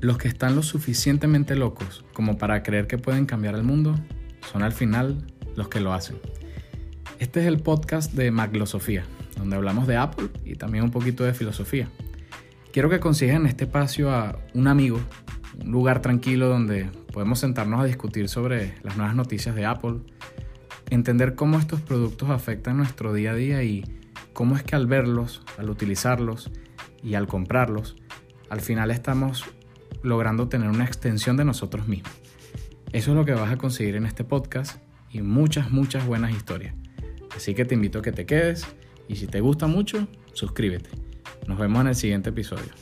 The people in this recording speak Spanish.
Los que están lo suficientemente locos como para creer que pueden cambiar el mundo son al final los que lo hacen. Este es el podcast de Maglosofía, donde hablamos de Apple y también un poquito de filosofía. Quiero que consigan este espacio a un amigo, un lugar tranquilo donde podemos sentarnos a discutir sobre las nuevas noticias de Apple, entender cómo estos productos afectan nuestro día a día y cómo es que al verlos, al utilizarlos y al comprarlos, al final estamos logrando tener una extensión de nosotros mismos. Eso es lo que vas a conseguir en este podcast y muchas, muchas buenas historias. Así que te invito a que te quedes y si te gusta mucho, suscríbete. Nos vemos en el siguiente episodio.